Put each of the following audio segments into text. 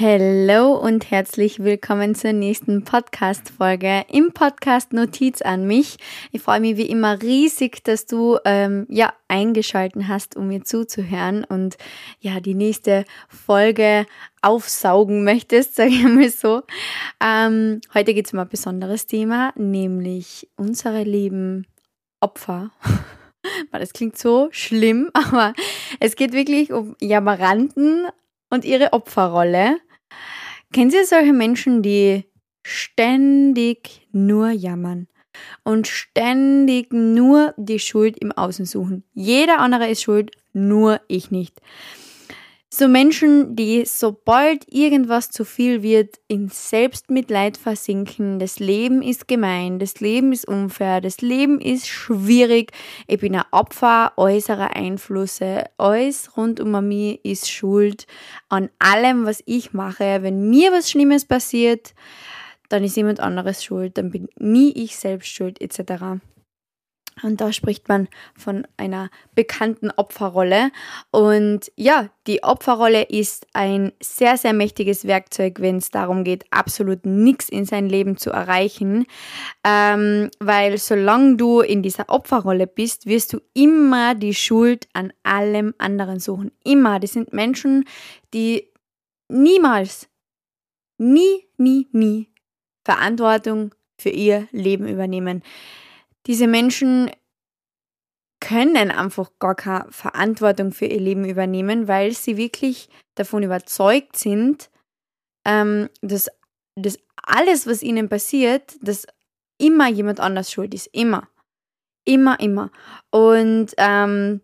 Hallo und herzlich willkommen zur nächsten Podcast-Folge im Podcast Notiz an mich. Ich freue mich wie immer riesig, dass du ähm, ja eingeschalten hast, um mir zuzuhören und ja die nächste Folge aufsaugen möchtest, sage ich mal so. Ähm, heute geht es um ein besonderes Thema, nämlich unsere lieben Opfer. Das klingt so schlimm, aber es geht wirklich um Jammeranten und ihre Opferrolle. Kennen Sie solche Menschen, die ständig nur jammern und ständig nur die Schuld im Außen suchen? Jeder andere ist schuld, nur ich nicht. So Menschen, die sobald irgendwas zu viel wird, in Selbstmitleid versinken. Das Leben ist gemein, das Leben ist unfair, das Leben ist schwierig. Ich bin ein Opfer äußerer Einflüsse. Alles rund um mich ist schuld an allem, was ich mache. Wenn mir was Schlimmes passiert, dann ist jemand anderes schuld, dann bin nie ich selbst schuld, etc. Und da spricht man von einer bekannten Opferrolle. Und ja, die Opferrolle ist ein sehr, sehr mächtiges Werkzeug, wenn es darum geht, absolut nichts in sein Leben zu erreichen. Ähm, weil solange du in dieser Opferrolle bist, wirst du immer die Schuld an allem anderen suchen. Immer. Das sind Menschen, die niemals, nie, nie, nie Verantwortung für ihr Leben übernehmen diese Menschen können einfach gar keine Verantwortung für ihr Leben übernehmen, weil sie wirklich davon überzeugt sind, ähm, dass, dass alles, was ihnen passiert, dass immer jemand anders schuld ist. Immer. Immer, immer. Und ähm,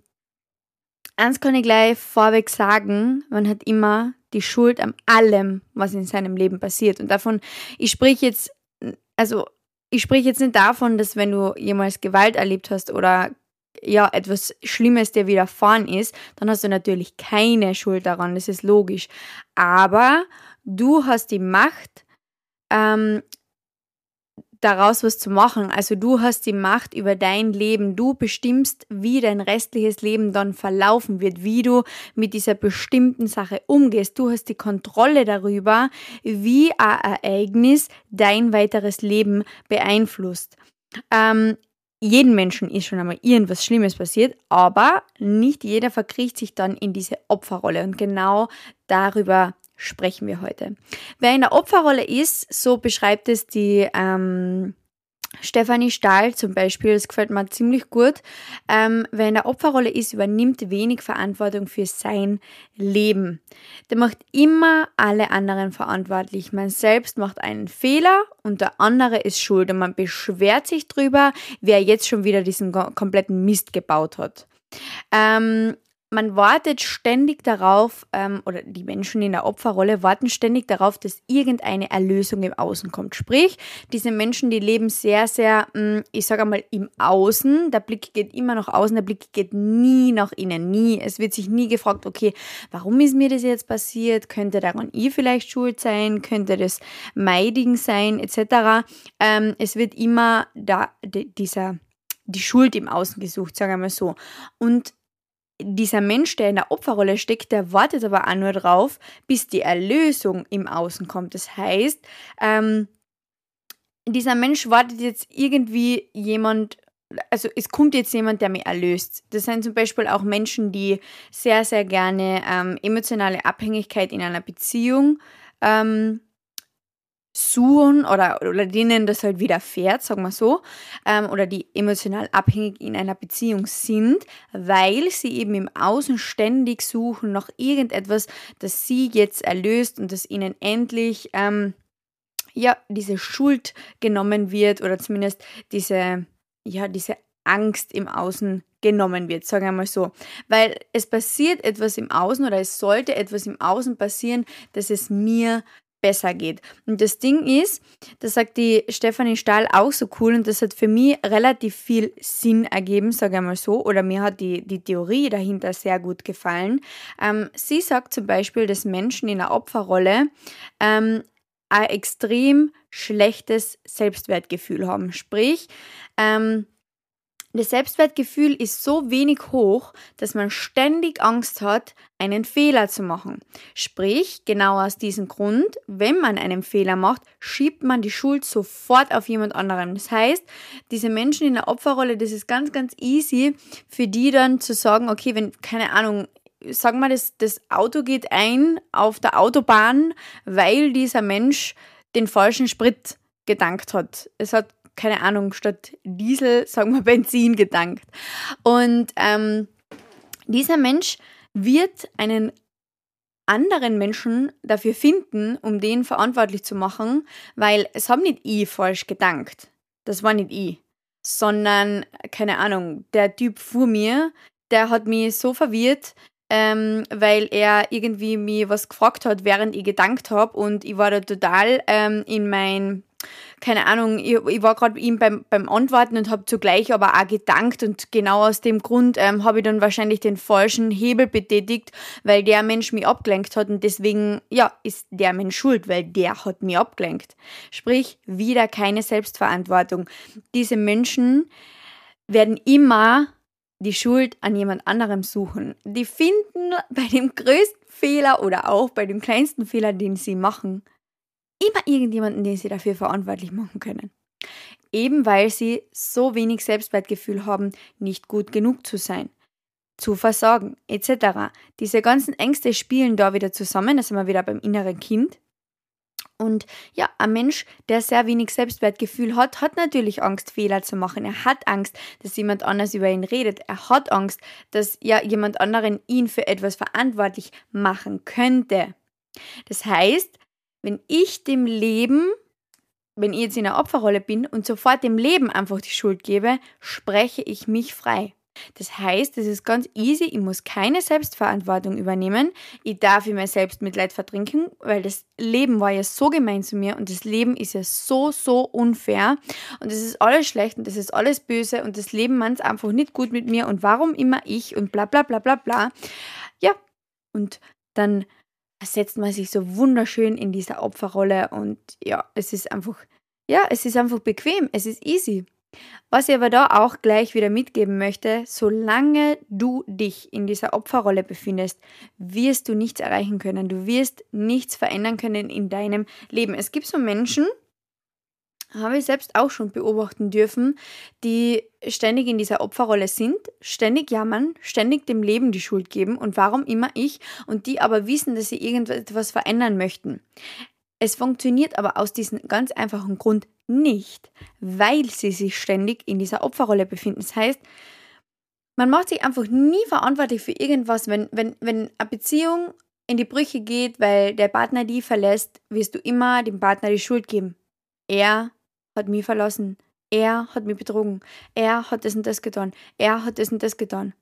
eins kann ich gleich vorweg sagen, man hat immer die Schuld an allem, was in seinem Leben passiert. Und davon, ich spreche jetzt, also ich spreche jetzt nicht davon, dass wenn du jemals Gewalt erlebt hast oder ja, etwas Schlimmes dir widerfahren ist, dann hast du natürlich keine Schuld daran, das ist logisch. Aber du hast die Macht, ähm, daraus was zu machen. Also du hast die Macht über dein Leben. Du bestimmst, wie dein restliches Leben dann verlaufen wird, wie du mit dieser bestimmten Sache umgehst. Du hast die Kontrolle darüber, wie ein Ereignis dein weiteres Leben beeinflusst. Ähm, jeden Menschen ist schon einmal irgendwas Schlimmes passiert, aber nicht jeder verkriecht sich dann in diese Opferrolle. Und genau darüber sprechen wir heute. Wer in der Opferrolle ist, so beschreibt es die ähm, Stefanie Stahl zum Beispiel, das gefällt mir ziemlich gut. Ähm, wer in der Opferrolle ist, übernimmt wenig Verantwortung für sein Leben. Der macht immer alle anderen verantwortlich. Man selbst macht einen Fehler und der andere ist schuld und man beschwert sich drüber, wer jetzt schon wieder diesen kompletten Mist gebaut hat. Ähm, man wartet ständig darauf, ähm, oder die Menschen in der Opferrolle warten ständig darauf, dass irgendeine Erlösung im Außen kommt. Sprich, diese Menschen, die leben sehr, sehr, mh, mm, ich sage einmal, im Außen. Der Blick geht immer nach außen, der Blick geht nie nach innen, nie. Es wird sich nie gefragt, okay, warum ist mir das jetzt passiert? Könnte daran ich vielleicht schuld sein? Könnte das Meiding sein? Etc. Ähm, es wird immer da, dieser die Schuld im Außen gesucht, sagen wir mal so. Und dieser Mensch, der in der Opferrolle steckt, der wartet aber auch nur drauf, bis die Erlösung im Außen kommt. Das heißt, ähm, dieser Mensch wartet jetzt irgendwie jemand, also es kommt jetzt jemand, der mich erlöst. Das sind zum Beispiel auch Menschen, die sehr, sehr gerne ähm, emotionale Abhängigkeit in einer Beziehung ähm, suchen oder, oder denen das halt widerfährt, sagen wir so, ähm, oder die emotional abhängig in einer Beziehung sind, weil sie eben im Außen ständig suchen nach irgendetwas, das sie jetzt erlöst und das ihnen endlich ähm, ja diese Schuld genommen wird oder zumindest diese ja diese Angst im Außen genommen wird, sagen wir mal so. Weil es passiert etwas im Außen oder es sollte etwas im Außen passieren, dass es mir besser geht. Und das Ding ist, das sagt die Stefanie Stahl auch so cool und das hat für mich relativ viel Sinn ergeben, sage ich mal so, oder mir hat die, die Theorie dahinter sehr gut gefallen. Ähm, sie sagt zum Beispiel, dass Menschen in der Opferrolle ähm, ein extrem schlechtes Selbstwertgefühl haben. Sprich, ähm, das Selbstwertgefühl ist so wenig hoch, dass man ständig Angst hat, einen Fehler zu machen. Sprich, genau aus diesem Grund, wenn man einen Fehler macht, schiebt man die Schuld sofort auf jemand anderen. Das heißt, diese Menschen in der Opferrolle, das ist ganz, ganz easy für die dann zu sagen, okay, wenn, keine Ahnung, sagen wir, das, das Auto geht ein auf der Autobahn, weil dieser Mensch den falschen Sprit gedankt hat. Es hat keine Ahnung, statt Diesel, sagen wir Benzin gedankt. Und ähm, dieser Mensch wird einen anderen Menschen dafür finden, um den verantwortlich zu machen, weil es haben nicht ich falsch gedankt. Das war nicht ich. Sondern, keine Ahnung, der Typ vor mir, der hat mich so verwirrt, ähm, weil er irgendwie mir was gefragt hat, während ich gedankt habe und ich war da total ähm, in mein keine Ahnung, ich, ich war gerade ihm beim, beim Antworten und habe zugleich aber auch gedankt und genau aus dem Grund ähm, habe ich dann wahrscheinlich den falschen Hebel betätigt, weil der Mensch mich abgelenkt hat und deswegen, ja, ist der Mensch schuld, weil der hat mich abgelenkt. Sprich, wieder keine Selbstverantwortung. Diese Menschen werden immer die Schuld an jemand anderem suchen. Die finden bei dem größten Fehler oder auch bei dem kleinsten Fehler, den sie machen, immer irgendjemanden, den sie dafür verantwortlich machen können. Eben weil sie so wenig Selbstwertgefühl haben, nicht gut genug zu sein, zu versorgen, etc. Diese ganzen Ängste spielen da wieder zusammen, da sind wir wieder beim inneren Kind. Und ja, ein Mensch, der sehr wenig Selbstwertgefühl hat, hat natürlich Angst, Fehler zu machen. Er hat Angst, dass jemand anders über ihn redet. Er hat Angst, dass ja jemand anderen ihn für etwas verantwortlich machen könnte. Das heißt, wenn ich dem Leben, wenn ich jetzt in der Opferrolle bin und sofort dem Leben einfach die Schuld gebe, spreche ich mich frei. Das heißt, es ist ganz easy, ich muss keine Selbstverantwortung übernehmen. Ich darf in mein Selbstmitleid vertrinken, weil das Leben war ja so gemein zu mir und das Leben ist ja so, so unfair und es ist alles schlecht und es ist alles böse und das Leben meint es einfach nicht gut mit mir und warum immer ich und bla bla bla bla bla. Ja, und dann setzt man sich so wunderschön in dieser Opferrolle und ja, es ist einfach, ja, es ist einfach bequem, es ist easy. Was ich aber da auch gleich wieder mitgeben möchte, solange du dich in dieser Opferrolle befindest, wirst du nichts erreichen können. Du wirst nichts verändern können in deinem Leben. Es gibt so Menschen, habe ich selbst auch schon beobachten dürfen, die ständig in dieser Opferrolle sind, ständig jammern, ständig dem Leben die Schuld geben und warum immer ich und die aber wissen, dass sie irgendetwas verändern möchten. Es funktioniert aber aus diesem ganz einfachen Grund nicht, weil sie sich ständig in dieser Opferrolle befinden. Das heißt, man macht sich einfach nie verantwortlich für irgendwas, wenn, wenn, wenn eine Beziehung in die Brüche geht, weil der Partner die verlässt, wirst du immer dem Partner die Schuld geben. Er hat mich verlassen. Er hat mich betrogen. Er hat das und das getan. Er hat das und das getan.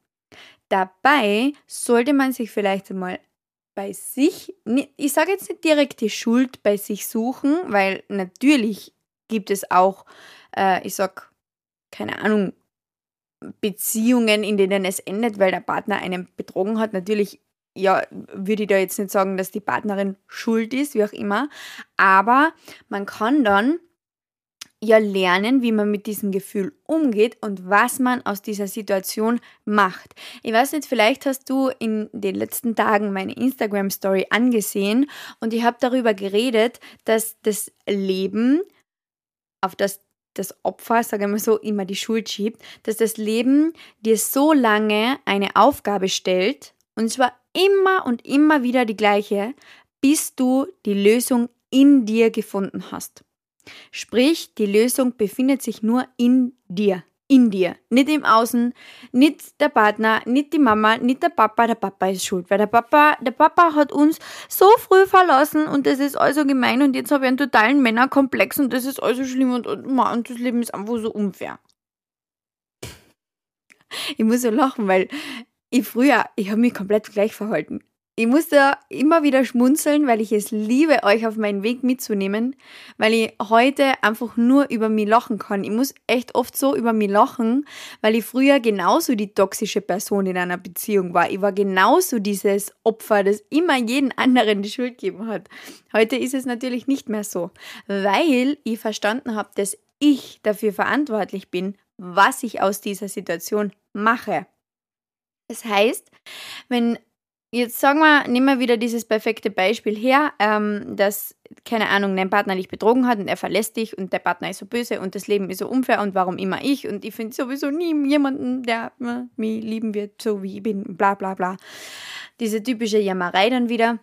Dabei sollte man sich vielleicht einmal bei sich, ich sage jetzt nicht direkt die Schuld bei sich suchen, weil natürlich gibt es auch, äh, ich sag, keine Ahnung, Beziehungen, in denen es endet, weil der Partner einen betrogen hat. Natürlich, ja, würde ich da jetzt nicht sagen, dass die Partnerin schuld ist, wie auch immer. Aber man kann dann ja lernen, wie man mit diesem Gefühl umgeht und was man aus dieser Situation macht. Ich weiß nicht, vielleicht hast du in den letzten Tagen meine Instagram Story angesehen und ich habe darüber geredet, dass das Leben, auf das das Opfer, sagen wir so, immer die Schuld schiebt, dass das Leben dir so lange eine Aufgabe stellt und zwar immer und immer wieder die gleiche, bis du die Lösung in dir gefunden hast. Sprich, die Lösung befindet sich nur in dir. In dir. Nicht im Außen, nicht der Partner, nicht die Mama, nicht der Papa. Der Papa ist schuld, weil der Papa, der Papa hat uns so früh verlassen und das ist also gemein und jetzt habe ich einen totalen Männerkomplex und das ist also schlimm und, und, und das Leben ist einfach so unfair. Ich muss so lachen, weil ich früher, ich habe mich komplett gleich verhalten. Ich muss da immer wieder schmunzeln, weil ich es liebe, euch auf meinen Weg mitzunehmen, weil ich heute einfach nur über mich lachen kann. Ich muss echt oft so über mich lachen, weil ich früher genauso die toxische Person in einer Beziehung war. Ich war genauso dieses Opfer, das immer jeden anderen die Schuld gegeben hat. Heute ist es natürlich nicht mehr so, weil ich verstanden habe, dass ich dafür verantwortlich bin, was ich aus dieser Situation mache. Das heißt, wenn jetzt sagen wir, nehmen wir wieder dieses perfekte Beispiel her, ähm, dass, keine Ahnung, dein Partner dich betrogen hat und er verlässt dich und der Partner ist so böse und das Leben ist so unfair und warum immer ich und ich finde sowieso nie jemanden, der äh, mich lieben wird, so wie ich bin, bla bla bla. Diese typische Jammerei dann wieder.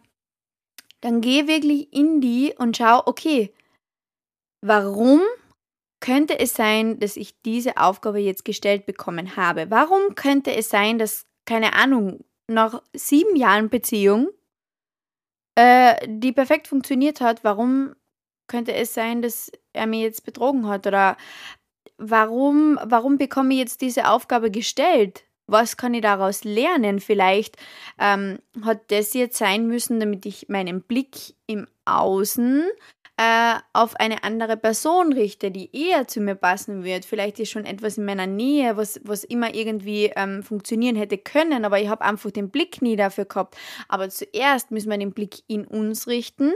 Dann geh wirklich in die und schau, okay, warum könnte es sein, dass ich diese Aufgabe jetzt gestellt bekommen habe? Warum könnte es sein, dass, keine Ahnung, nach sieben Jahren Beziehung, äh, die perfekt funktioniert hat, warum könnte es sein, dass er mir jetzt betrogen hat? Oder warum, warum bekomme ich jetzt diese Aufgabe gestellt? Was kann ich daraus lernen? Vielleicht ähm, hat das jetzt sein müssen, damit ich meinen Blick im Außen äh, auf eine andere Person richte, die eher zu mir passen wird. Vielleicht ist schon etwas in meiner Nähe, was, was immer irgendwie ähm, funktionieren hätte können, aber ich habe einfach den Blick nie dafür gehabt. Aber zuerst müssen wir den Blick in uns richten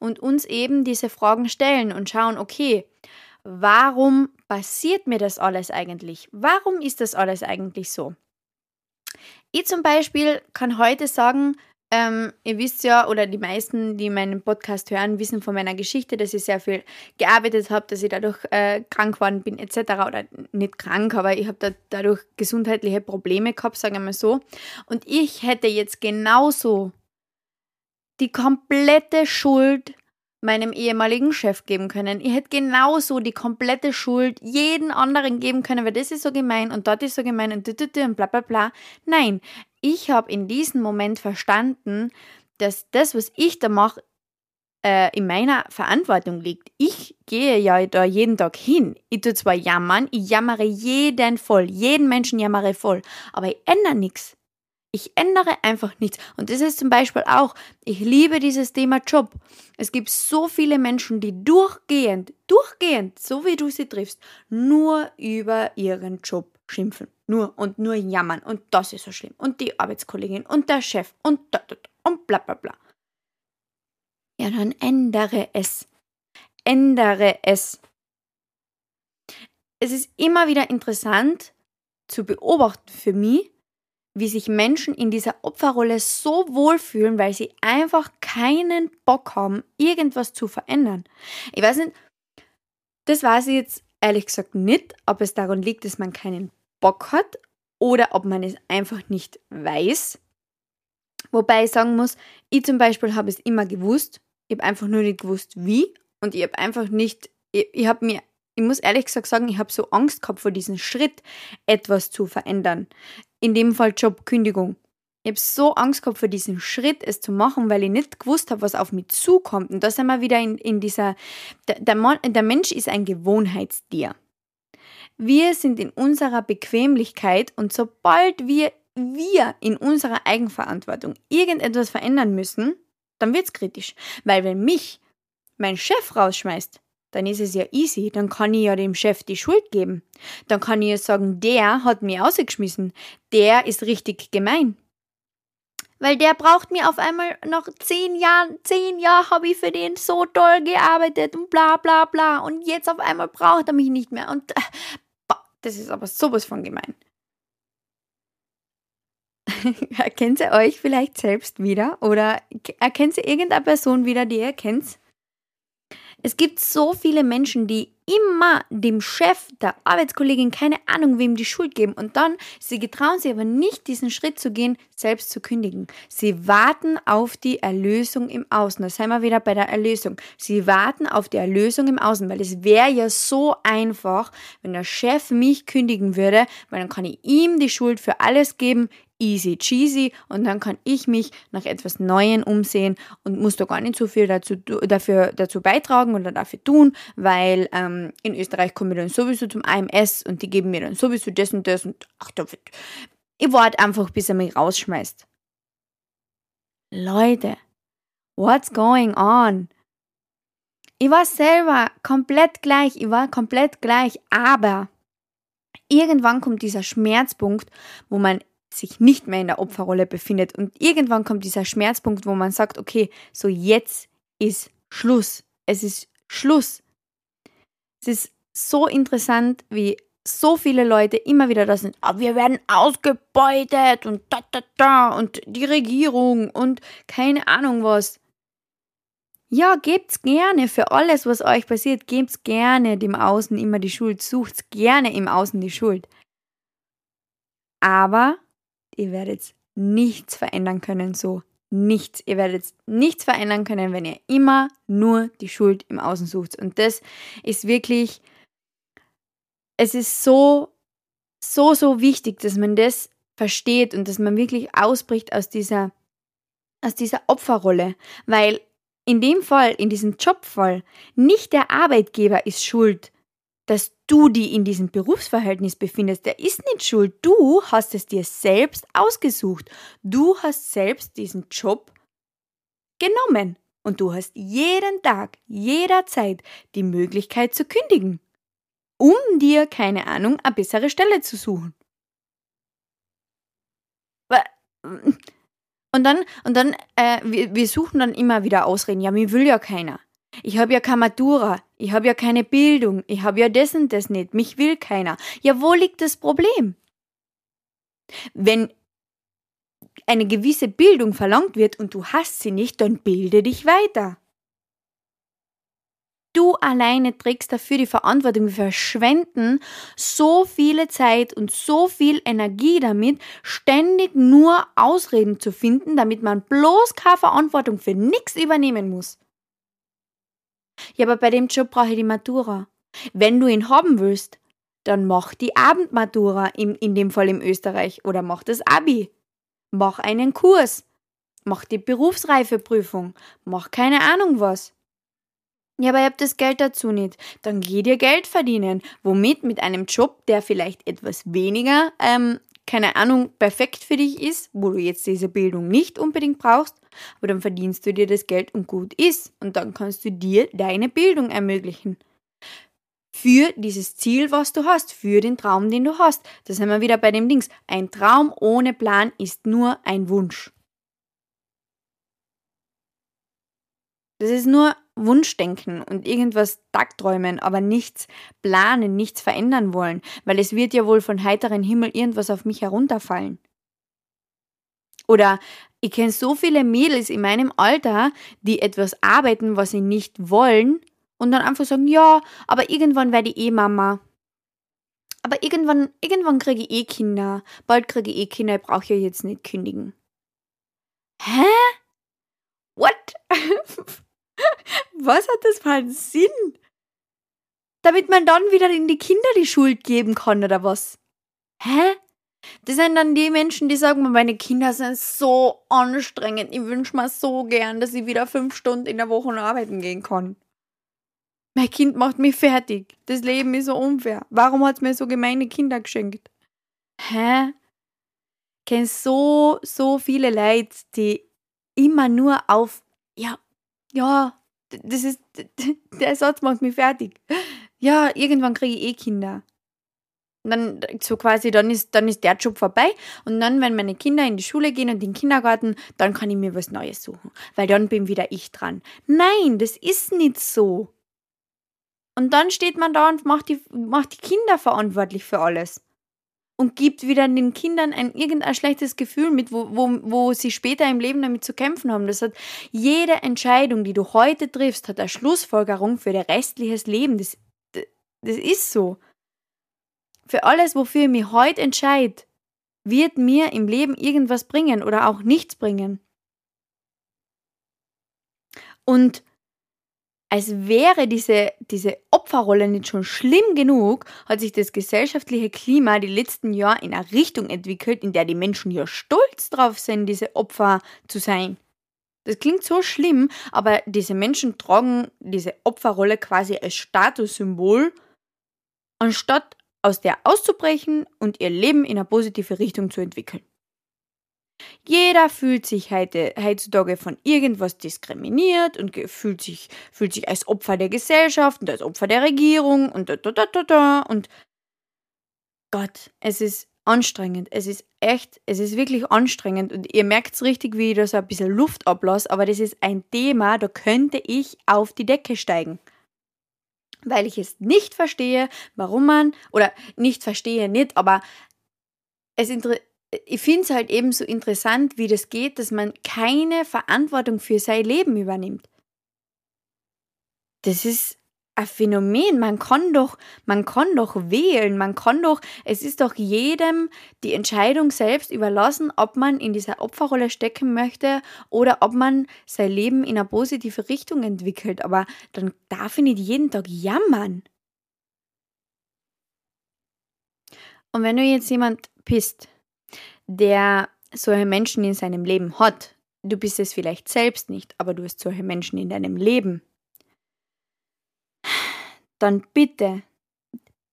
und uns eben diese Fragen stellen und schauen, okay, warum passiert mir das alles eigentlich? Warum ist das alles eigentlich so? Ich zum Beispiel kann heute sagen, ähm, ihr wisst ja, oder die meisten, die meinen Podcast hören, wissen von meiner Geschichte, dass ich sehr viel gearbeitet habe, dass ich dadurch äh, krank geworden bin, etc. Oder nicht krank, aber ich habe da, dadurch gesundheitliche Probleme gehabt, sagen wir mal so. Und ich hätte jetzt genauso die komplette Schuld meinem ehemaligen Chef geben können. Ich hätte genauso die komplette Schuld jeden anderen geben können, weil das ist so gemein und dort ist so gemein und, und bla bla bla. Nein, ich habe in diesem Moment verstanden, dass das, was ich da mache, äh, in meiner Verantwortung liegt. Ich gehe ja da jeden Tag hin. Ich tue zwar jammern, ich jammere jeden voll, jeden Menschen jammere voll, aber ich ändere nichts. Ich ändere einfach nichts. Und das ist zum Beispiel auch, ich liebe dieses Thema Job. Es gibt so viele Menschen, die durchgehend, durchgehend, so wie du sie triffst, nur über ihren Job schimpfen. Nur und nur jammern. Und das ist so schlimm. Und die Arbeitskollegin und der Chef und da und bla bla bla. Ja, dann ändere es. Ändere es. Es ist immer wieder interessant zu beobachten für mich, wie sich Menschen in dieser Opferrolle so wohlfühlen, weil sie einfach keinen Bock haben, irgendwas zu verändern. Ich weiß nicht, das weiß ich jetzt ehrlich gesagt nicht, ob es daran liegt, dass man keinen Bock hat oder ob man es einfach nicht weiß. Wobei ich sagen muss, ich zum Beispiel habe es immer gewusst. Ich habe einfach nur nicht gewusst, wie. Und ich habe einfach nicht, ich, ich habe mir, ich muss ehrlich gesagt sagen, ich habe so Angst gehabt vor diesem Schritt, etwas zu verändern. In dem Fall Jobkündigung. Ich habe so Angst gehabt vor diesem Schritt, es zu machen, weil ich nicht gewusst habe, was auf mich zukommt. Und da sind wir wieder in, in dieser, der, der, der Mensch ist ein Gewohnheitstier. Wir sind in unserer Bequemlichkeit und sobald wir, wir in unserer Eigenverantwortung irgendetwas verändern müssen, dann wird es kritisch. Weil wenn mich mein Chef rausschmeißt, dann ist es ja easy, dann kann ich ja dem Chef die Schuld geben. Dann kann ich ja sagen, der hat mich ausgeschmissen, der ist richtig gemein. Weil der braucht mir auf einmal nach zehn Jahren, zehn Jahre habe ich für den so toll gearbeitet und bla bla bla und jetzt auf einmal braucht er mich nicht mehr und äh, das ist aber sowas von gemein. erkennt ihr euch vielleicht selbst wieder oder erkennt ihr irgendeine Person wieder, die ihr kennt? Es gibt so viele Menschen, die immer dem Chef, der Arbeitskollegin, keine Ahnung, wem die Schuld geben. Und dann, sie getrauen sich aber nicht, diesen Schritt zu gehen, selbst zu kündigen. Sie warten auf die Erlösung im Außen. Da sind wir wieder bei der Erlösung. Sie warten auf die Erlösung im Außen, weil es wäre ja so einfach, wenn der Chef mich kündigen würde, weil dann kann ich ihm die Schuld für alles geben, easy cheesy und dann kann ich mich nach etwas Neuem umsehen und muss da gar nicht so viel dazu, dafür, dazu beitragen oder dafür tun, weil ähm, in Österreich komme ich dann sowieso zum AMS und die geben mir dann sowieso das und das und ach, da wird, ich warte einfach, bis er mich rausschmeißt. Leute, what's going on? Ich war selber komplett gleich, ich war komplett gleich, aber irgendwann kommt dieser Schmerzpunkt, wo man sich nicht mehr in der Opferrolle befindet. Und irgendwann kommt dieser Schmerzpunkt, wo man sagt, okay, so jetzt ist Schluss. Es ist Schluss. Es ist so interessant, wie so viele Leute immer wieder da sind, oh, wir werden ausgebeutet und da, da, da und die Regierung und keine Ahnung was. Ja, gebt's gerne für alles, was euch passiert, gebt's gerne dem Außen immer die Schuld, sucht's gerne im Außen die Schuld. Aber ihr werdet nichts verändern können so. Nichts. Ihr werdet nichts verändern können, wenn ihr immer nur die Schuld im Außen sucht. Und das ist wirklich, es ist so, so, so wichtig, dass man das versteht und dass man wirklich ausbricht aus dieser, aus dieser Opferrolle. Weil in dem Fall, in diesem Jobfall, nicht der Arbeitgeber ist schuld, dass du die in diesem Berufsverhältnis befindest. Der ist nicht schuld. Du hast es dir selbst ausgesucht. Du hast selbst diesen Job genommen. Und du hast jeden Tag, jederzeit die Möglichkeit zu kündigen, um dir, keine Ahnung, eine bessere Stelle zu suchen. Und dann, und dann, äh, wir, wir suchen dann immer wieder Ausreden. Ja, mir will ja keiner. Ich habe ja keine Matura, ich habe ja keine Bildung, ich habe ja das und das nicht, mich will keiner. Ja, wo liegt das Problem? Wenn eine gewisse Bildung verlangt wird und du hast sie nicht, dann bilde dich weiter. Du alleine trägst dafür die Verantwortung. Wir verschwenden so viele Zeit und so viel Energie damit, ständig nur Ausreden zu finden, damit man bloß keine Verantwortung für nichts übernehmen muss. Ja, aber bei dem Job brauche ich die Matura. Wenn du ihn haben willst, dann mach die Abendmatura, in, in dem Fall in Österreich, oder mach das Abi. Mach einen Kurs. Mach die Berufsreifeprüfung. Mach keine Ahnung was. Ja, aber ihr habt das Geld dazu nicht. Dann geh dir Geld verdienen. Womit? Mit einem Job, der vielleicht etwas weniger, ähm, keine Ahnung, perfekt für dich ist, wo du jetzt diese Bildung nicht unbedingt brauchst, aber dann verdienst du dir das Geld und gut ist. Und dann kannst du dir deine Bildung ermöglichen. Für dieses Ziel, was du hast, für den Traum, den du hast. Da sind wir wieder bei dem Dings. Ein Traum ohne Plan ist nur ein Wunsch. Das ist nur Wunschdenken und irgendwas Tagträumen, aber nichts planen, nichts verändern wollen, weil es wird ja wohl von heiteren Himmel irgendwas auf mich herunterfallen. Oder ich kenne so viele Mädels in meinem Alter, die etwas arbeiten, was sie nicht wollen und dann einfach sagen, ja, aber irgendwann werde ich eh Mama. Aber irgendwann, irgendwann kriege ich eh Kinder. Bald kriege ich eh Kinder, ich brauche ja jetzt nicht kündigen. Hä? What? Was hat das für einen Sinn? Damit man dann wieder in die Kinder die Schuld geben kann oder was? Hä? Das sind dann die Menschen, die sagen, meine Kinder sind so anstrengend. Ich wünsche mir so gern, dass ich wieder fünf Stunden in der Woche arbeiten gehen kann. Mein Kind macht mich fertig. Das Leben ist so unfair. Warum hat es mir so gemeine Kinder geschenkt? Hä? Ich kenne so, so viele Leute, die immer nur auf, ja, ja, das ist, der Satz macht mich fertig. Ja, irgendwann kriege ich eh Kinder. Und dann so quasi, dann ist, dann ist der Job vorbei. Und dann, wenn meine Kinder in die Schule gehen und in den Kindergarten, dann kann ich mir was Neues suchen. Weil dann bin wieder ich dran. Nein, das ist nicht so. Und dann steht man da und macht die, macht die Kinder verantwortlich für alles und gibt wieder den Kindern ein irgendein schlechtes Gefühl mit, wo, wo, wo sie später im Leben damit zu kämpfen haben. Das hat jede Entscheidung, die du heute triffst, hat eine Schlussfolgerung für dein restliches Leben. Das, das ist so. Für alles, wofür ich mich heute entscheide, wird mir im Leben irgendwas bringen oder auch nichts bringen. Und als wäre diese, diese Opferrolle nicht schon schlimm genug, hat sich das gesellschaftliche Klima die letzten Jahre in eine Richtung entwickelt, in der die Menschen ja stolz drauf sind, diese Opfer zu sein. Das klingt so schlimm, aber diese Menschen tragen diese Opferrolle quasi als Statussymbol, anstatt aus der auszubrechen und ihr Leben in eine positive Richtung zu entwickeln. Jeder fühlt sich heutzutage von irgendwas diskriminiert und fühlt sich, fühlt sich als Opfer der Gesellschaft und als Opfer der Regierung und da, da, da, da, da. Und Gott, es ist anstrengend. Es ist echt, es ist wirklich anstrengend. Und ihr merkt es richtig, wie ich da so ein bisschen Luft ablasse, aber das ist ein Thema, da könnte ich auf die Decke steigen. weil ich es nicht verstehe, warum man, oder nicht verstehe nicht, aber es ich finde es halt eben so interessant, wie das geht, dass man keine Verantwortung für sein Leben übernimmt. Das ist ein Phänomen. Man kann doch, man kann doch wählen, man kann doch, es ist doch jedem die Entscheidung selbst überlassen, ob man in dieser Opferrolle stecken möchte oder ob man sein Leben in eine positive Richtung entwickelt. Aber dann darf ich nicht jeden Tag jammern. Und wenn du jetzt jemand bist, der solche Menschen in seinem Leben hat, du bist es vielleicht selbst nicht, aber du hast solche Menschen in deinem Leben, dann bitte,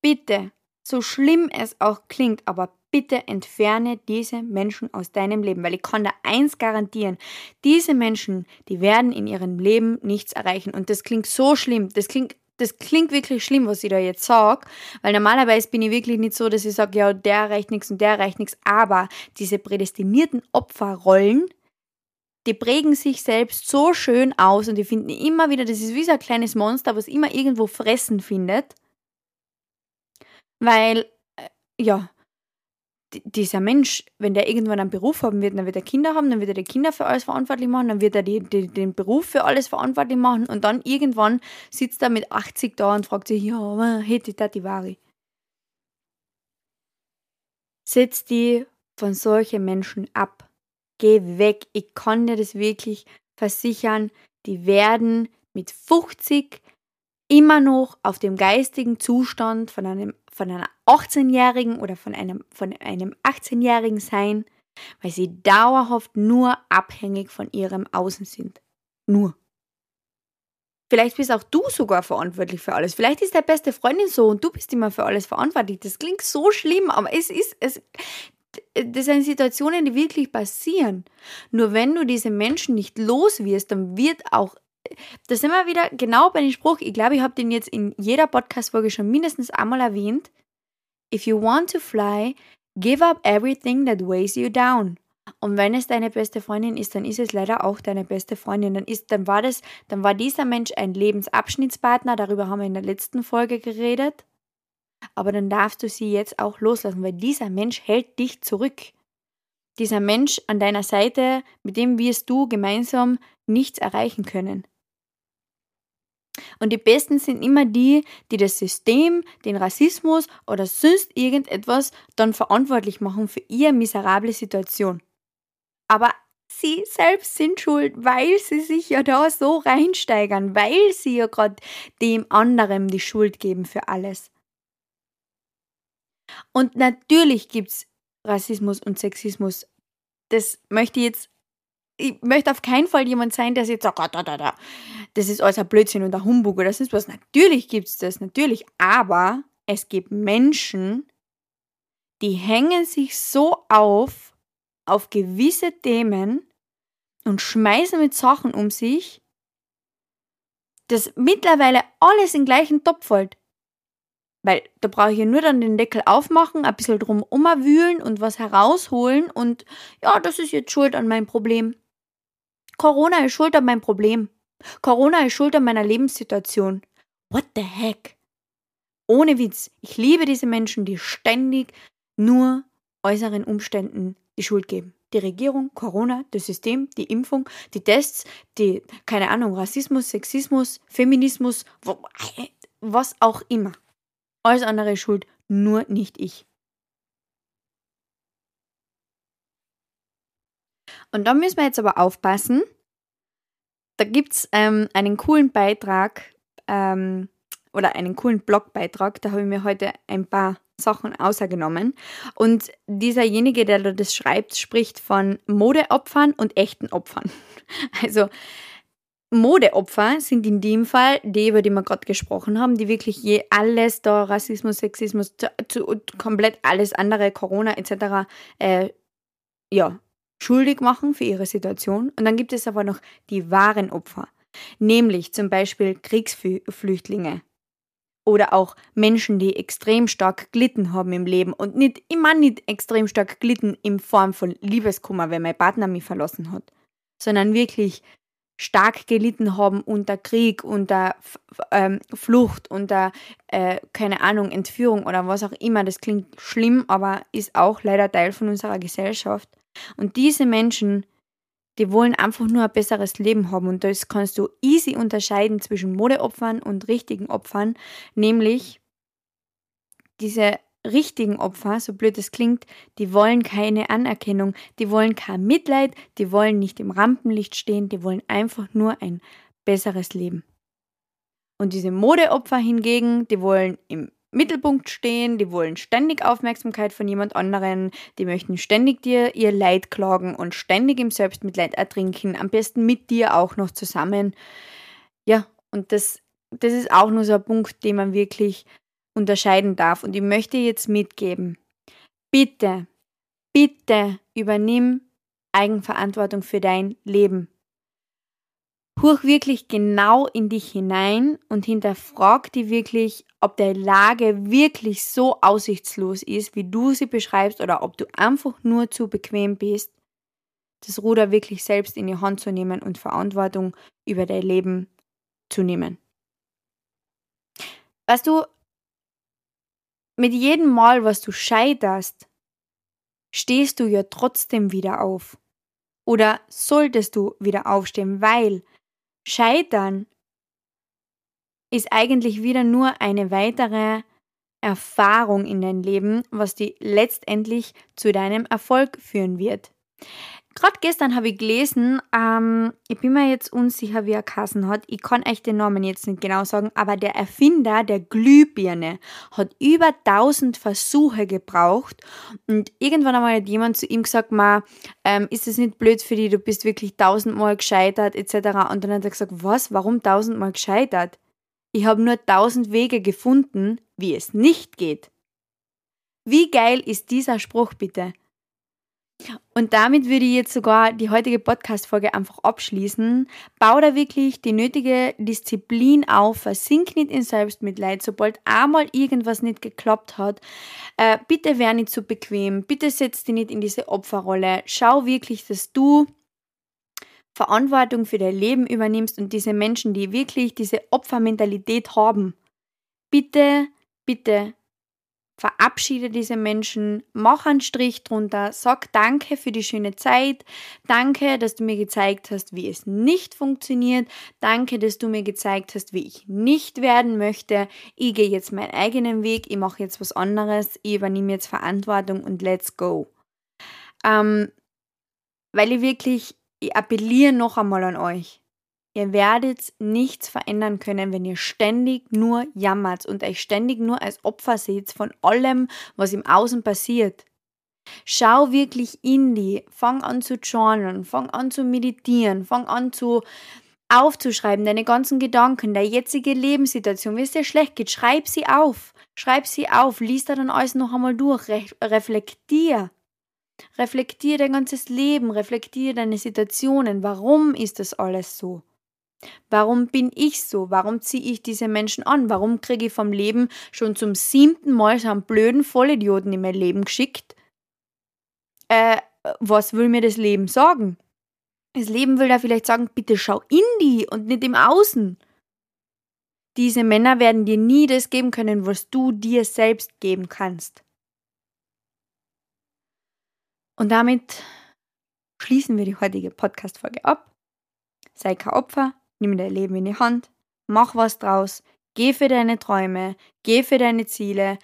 bitte, so schlimm es auch klingt, aber bitte entferne diese Menschen aus deinem Leben, weil ich kann da eins garantieren, diese Menschen, die werden in ihrem Leben nichts erreichen. Und das klingt so schlimm, das klingt das klingt wirklich schlimm, was ich da jetzt sage, weil normalerweise bin ich wirklich nicht so, dass ich sage, ja, der erreicht nichts und der erreicht nichts, aber diese prädestinierten Opferrollen, die prägen sich selbst so schön aus und die finden immer wieder, das ist wie so ein kleines Monster, was immer irgendwo fressen findet. Weil, äh, ja, dieser Mensch, wenn der irgendwann einen Beruf haben wird, dann wird er Kinder haben, dann wird er die Kinder für alles verantwortlich machen, dann wird er die, die, den Beruf für alles verantwortlich machen und dann irgendwann sitzt er mit 80 da und fragt sich, ja, hätte ich da die Ware. Setz die von solchen Menschen ab geh weg. Ich kann dir das wirklich versichern. Die werden mit 50 immer noch auf dem geistigen Zustand von einem von einer 18-Jährigen oder von einem, von einem 18-Jährigen sein, weil sie dauerhaft nur abhängig von ihrem Außen sind. Nur. Vielleicht bist auch du sogar verantwortlich für alles. Vielleicht ist deine beste Freundin so und du bist immer für alles verantwortlich. Das klingt so schlimm, aber es ist, es, das sind Situationen, die wirklich passieren. Nur wenn du diese Menschen nicht los wirst, dann wird auch da sind wir wieder genau bei dem Spruch. Ich glaube, ich habe den jetzt in jeder Podcast-Folge schon mindestens einmal erwähnt. If you want to fly, give up everything that weighs you down. Und wenn es deine beste Freundin ist, dann ist es leider auch deine beste Freundin. Dann ist, dann war das, dann war dieser Mensch ein Lebensabschnittspartner. Darüber haben wir in der letzten Folge geredet aber dann darfst du sie jetzt auch loslassen, weil dieser Mensch hält dich zurück. Dieser Mensch an deiner Seite, mit dem wirst du gemeinsam nichts erreichen können. Und die Besten sind immer die, die das System, den Rassismus oder sonst irgendetwas dann verantwortlich machen für ihre miserable Situation. Aber sie selbst sind schuld, weil sie sich ja da so reinsteigern, weil sie ja gerade dem anderen die Schuld geben für alles. Und natürlich gibt es Rassismus und Sexismus. Das möchte ich jetzt, ich möchte auf keinen Fall jemand sein, der jetzt sagt, oh, da, da, da, das ist alles ein Blödsinn und ein Humbug oder sonst was. Natürlich gibt es das, natürlich. Aber es gibt Menschen, die hängen sich so auf, auf gewisse Themen und schmeißen mit Sachen um sich, dass mittlerweile alles in den gleichen Topf fällt. Weil da brauche ich ja nur dann den Deckel aufmachen, ein bisschen drum umwühlen und was herausholen und ja, das ist jetzt schuld an meinem Problem. Corona ist schuld an meinem Problem. Corona ist schuld an meiner Lebenssituation. What the heck? Ohne Witz, ich liebe diese Menschen, die ständig nur äußeren Umständen die Schuld geben. Die Regierung, Corona, das System, die Impfung, die Tests, die, keine Ahnung, Rassismus, Sexismus, Feminismus, was auch immer. Alles andere ist schuld, nur nicht ich. Und da müssen wir jetzt aber aufpassen. Da gibt es ähm, einen coolen Beitrag ähm, oder einen coolen Blogbeitrag. Da habe ich mir heute ein paar Sachen außergenommen. Und dieserjenige, der da das schreibt, spricht von Modeopfern und echten Opfern. Also Modeopfer sind in dem Fall die, über die wir gerade gesprochen haben, die wirklich je alles da, Rassismus, Sexismus, zu, zu, komplett alles andere, Corona etc., äh, ja, schuldig machen für ihre Situation. Und dann gibt es aber noch die wahren Opfer, nämlich zum Beispiel Kriegsflüchtlinge oder auch Menschen, die extrem stark glitten haben im Leben und nicht immer nicht extrem stark glitten in Form von Liebeskummer, wenn mein Partner mich verlassen hat, sondern wirklich stark gelitten haben unter Krieg, unter ähm, Flucht, unter, äh, keine Ahnung, Entführung oder was auch immer. Das klingt schlimm, aber ist auch leider Teil von unserer Gesellschaft. Und diese Menschen, die wollen einfach nur ein besseres Leben haben. Und das kannst du easy unterscheiden zwischen Modeopfern und richtigen Opfern, nämlich diese richtigen Opfer, so blöd es klingt, die wollen keine Anerkennung, die wollen kein Mitleid, die wollen nicht im Rampenlicht stehen, die wollen einfach nur ein besseres Leben. Und diese Modeopfer hingegen, die wollen im Mittelpunkt stehen, die wollen ständig Aufmerksamkeit von jemand anderen, die möchten ständig dir ihr Leid klagen und ständig im Selbstmitleid ertrinken, am besten mit dir auch noch zusammen. Ja, und das, das ist auch nur so ein Punkt, den man wirklich unterscheiden darf. Und ich möchte jetzt mitgeben, bitte, bitte übernimm Eigenverantwortung für dein Leben. Huch wirklich genau in dich hinein und hinterfrag die wirklich, ob deine Lage wirklich so aussichtslos ist, wie du sie beschreibst, oder ob du einfach nur zu bequem bist, das Ruder wirklich selbst in die Hand zu nehmen und Verantwortung über dein Leben zu nehmen. Weißt du, mit jedem Mal, was du scheiterst, stehst du ja trotzdem wieder auf. Oder solltest du wieder aufstehen, weil Scheitern ist eigentlich wieder nur eine weitere Erfahrung in dein Leben, was die letztendlich zu deinem Erfolg führen wird. Gerade gestern habe ich gelesen, ähm, ich bin mir jetzt unsicher, wie er Kassen hat. Ich kann euch den Namen jetzt nicht genau sagen, aber der Erfinder der Glühbirne hat über 1000 Versuche gebraucht und irgendwann einmal hat jemand zu ihm gesagt, Ma, ähm, ist es nicht blöd für dich, du bist wirklich tausendmal gescheitert etc. Und dann hat er gesagt, was, warum tausendmal gescheitert? Ich habe nur tausend Wege gefunden, wie es nicht geht. Wie geil ist dieser Spruch bitte? Und damit würde ich jetzt sogar die heutige Podcast-Folge einfach abschließen. Bau da wirklich die nötige Disziplin auf, versink nicht in Selbstmitleid, sobald einmal irgendwas nicht geklappt hat. Äh, bitte wär nicht zu so bequem, bitte setz dich nicht in diese Opferrolle. Schau wirklich, dass du Verantwortung für dein Leben übernimmst und diese Menschen, die wirklich diese Opfermentalität haben, bitte, bitte verabschiede diese Menschen, mach einen Strich drunter, sag Danke für die schöne Zeit, danke, dass du mir gezeigt hast, wie es nicht funktioniert, danke, dass du mir gezeigt hast, wie ich nicht werden möchte, ich gehe jetzt meinen eigenen Weg, ich mache jetzt was anderes, ich übernehme jetzt Verantwortung und let's go. Ähm, weil ich wirklich, ich appelliere noch einmal an euch. Ihr werdet nichts verändern können, wenn ihr ständig nur jammert und euch ständig nur als Opfer seht von allem, was im Außen passiert. Schau wirklich in die, fang an zu journalen, fang an zu meditieren, fang an zu aufzuschreiben, deine ganzen Gedanken, deine jetzige Lebenssituation, wie es dir schlecht geht, schreib sie auf. Schreib sie auf, lies da dann alles noch einmal durch, re reflektier. Reflektier dein ganzes Leben, reflektier deine Situationen. Warum ist das alles so? Warum bin ich so? Warum ziehe ich diese Menschen an? Warum kriege ich vom Leben schon zum siebten Mal so einen blöden Vollidioten in mein Leben geschickt? Äh, was will mir das Leben sagen? Das Leben will da vielleicht sagen, bitte schau in die und nicht im Außen. Diese Männer werden dir nie das geben können, was du dir selbst geben kannst. Und damit schließen wir die heutige Podcast-Folge ab. Sei kein Opfer, nimm dein Leben in die Hand, mach was draus, geh für deine Träume, geh für deine Ziele,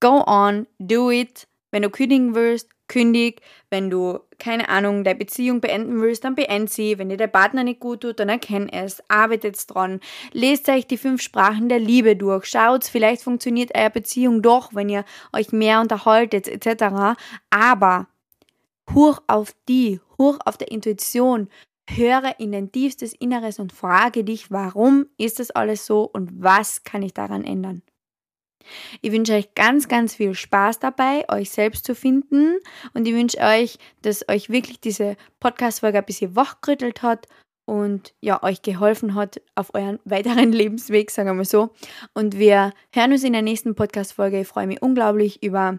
go on, do it. Wenn du kündigen willst, kündig. Wenn du, keine Ahnung, deine Beziehung beenden willst, dann beend sie. Wenn dir der Partner nicht gut tut, dann erkenn es. Arbeitet dran. Lest euch die fünf Sprachen der Liebe durch. Schaut, vielleicht funktioniert eure Beziehung doch, wenn ihr euch mehr unterhaltet, etc. Aber hoch auf die, hoch auf der Intuition, höre in dein tiefstes Inneres und frage dich, warum ist das alles so und was kann ich daran ändern? Ich wünsche euch ganz, ganz viel Spaß dabei, euch selbst zu finden und ich wünsche euch, dass euch wirklich diese Podcast-Folge ein bisschen wachgerüttelt hat und ja, euch geholfen hat auf euren weiteren Lebensweg, sagen wir mal so. Und wir hören uns in der nächsten Podcast-Folge. Ich freue mich unglaublich über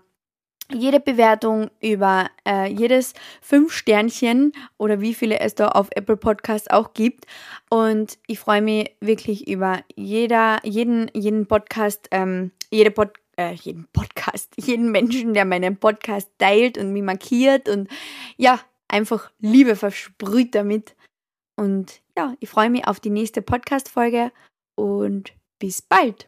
jede Bewertung, über äh, jedes fünf Sternchen oder wie viele es da auf Apple Podcast auch gibt. Und ich freue mich wirklich über jeder, jeden, jeden Podcast, ähm, jede Pod, äh, jeden Podcast, jeden Menschen, der meinen Podcast teilt und mich markiert und ja, einfach Liebe versprüht damit. Und ja, ich freue mich auf die nächste Podcast-Folge und bis bald.